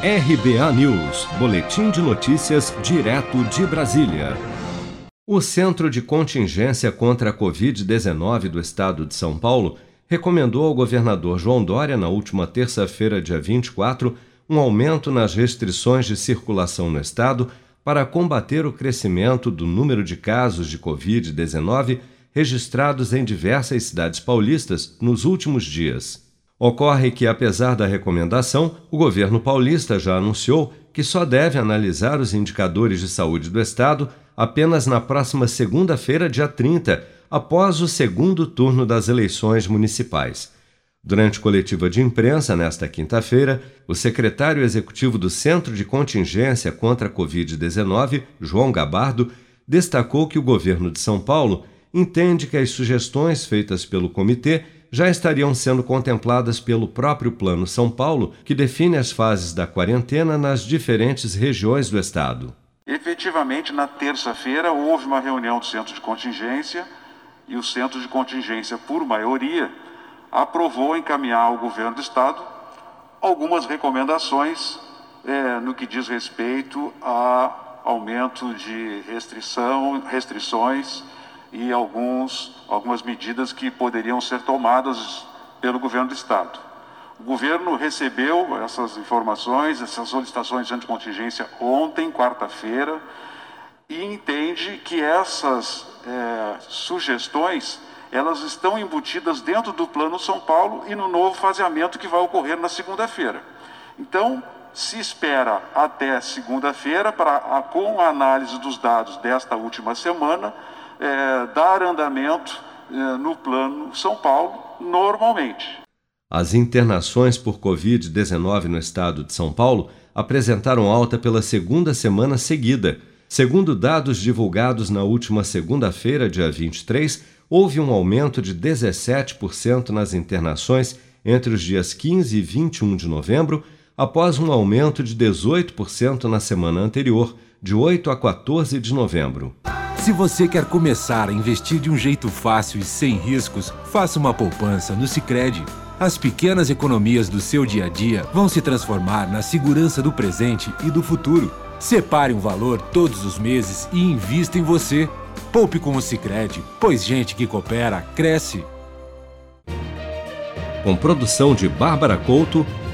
RBA News, Boletim de Notícias, direto de Brasília. O Centro de Contingência contra a Covid-19 do Estado de São Paulo recomendou ao governador João Dória, na última terça-feira, dia 24, um aumento nas restrições de circulação no Estado para combater o crescimento do número de casos de Covid-19 registrados em diversas cidades paulistas nos últimos dias. Ocorre que, apesar da recomendação, o governo paulista já anunciou que só deve analisar os indicadores de saúde do Estado apenas na próxima segunda-feira, dia 30, após o segundo turno das eleições municipais. Durante coletiva de imprensa nesta quinta-feira, o secretário executivo do Centro de Contingência contra a Covid-19, João Gabardo, destacou que o governo de São Paulo entende que as sugestões feitas pelo comitê já estariam sendo contempladas pelo próprio Plano São Paulo, que define as fases da quarentena nas diferentes regiões do estado. Efetivamente, na terça-feira, houve uma reunião do centro de contingência e o centro de contingência, por maioria, aprovou encaminhar ao governo do estado algumas recomendações é, no que diz respeito a aumento de restrição, restrições e alguns, algumas medidas que poderiam ser tomadas pelo governo do Estado. O governo recebeu essas informações, essas solicitações de contingência ontem, quarta-feira, e entende que essas é, sugestões elas estão embutidas dentro do Plano São Paulo e no novo faseamento que vai ocorrer na segunda-feira. Então, se espera até segunda-feira para, com a análise dos dados desta última semana, é, dar andamento é, no plano São Paulo normalmente. As internações por Covid-19 no estado de São Paulo apresentaram alta pela segunda semana seguida. Segundo dados divulgados na última segunda-feira, dia 23, houve um aumento de 17% nas internações entre os dias 15 e 21 de novembro, após um aumento de 18% na semana anterior, de 8 a 14 de novembro. Se você quer começar a investir de um jeito fácil e sem riscos, faça uma poupança no Sicredi. As pequenas economias do seu dia a dia vão se transformar na segurança do presente e do futuro. Separe um valor todos os meses e invista em você. Poupe com o Sicredi, pois gente que coopera cresce. Com produção de Bárbara Couto,